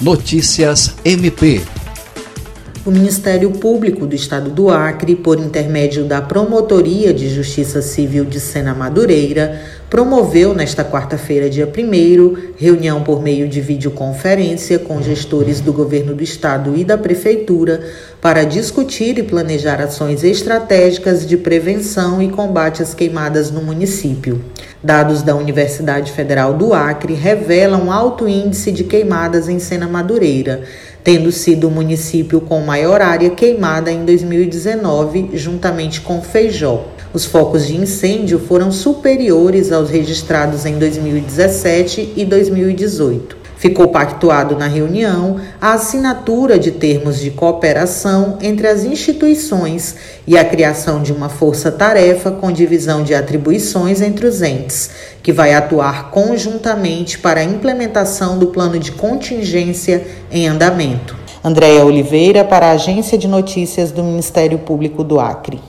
Notícias MP. O Ministério Público do Estado do Acre, por intermédio da Promotoria de Justiça Civil de Sena Madureira, promoveu nesta quarta-feira, dia 1, reunião por meio de videoconferência com gestores do governo do estado e da prefeitura para discutir e planejar ações estratégicas de prevenção e combate às queimadas no município. Dados da Universidade Federal do Acre revelam alto índice de queimadas em Sena Madureira, tendo sido o município com maior área queimada em 2019, juntamente com Feijó. Os focos de incêndio foram superiores aos registrados em 2017 e 2018. Ficou pactuado na reunião a assinatura de termos de cooperação entre as instituições e a criação de uma força-tarefa com divisão de atribuições entre os entes, que vai atuar conjuntamente para a implementação do plano de contingência em andamento. Andréia Oliveira, para a Agência de Notícias do Ministério Público do Acre.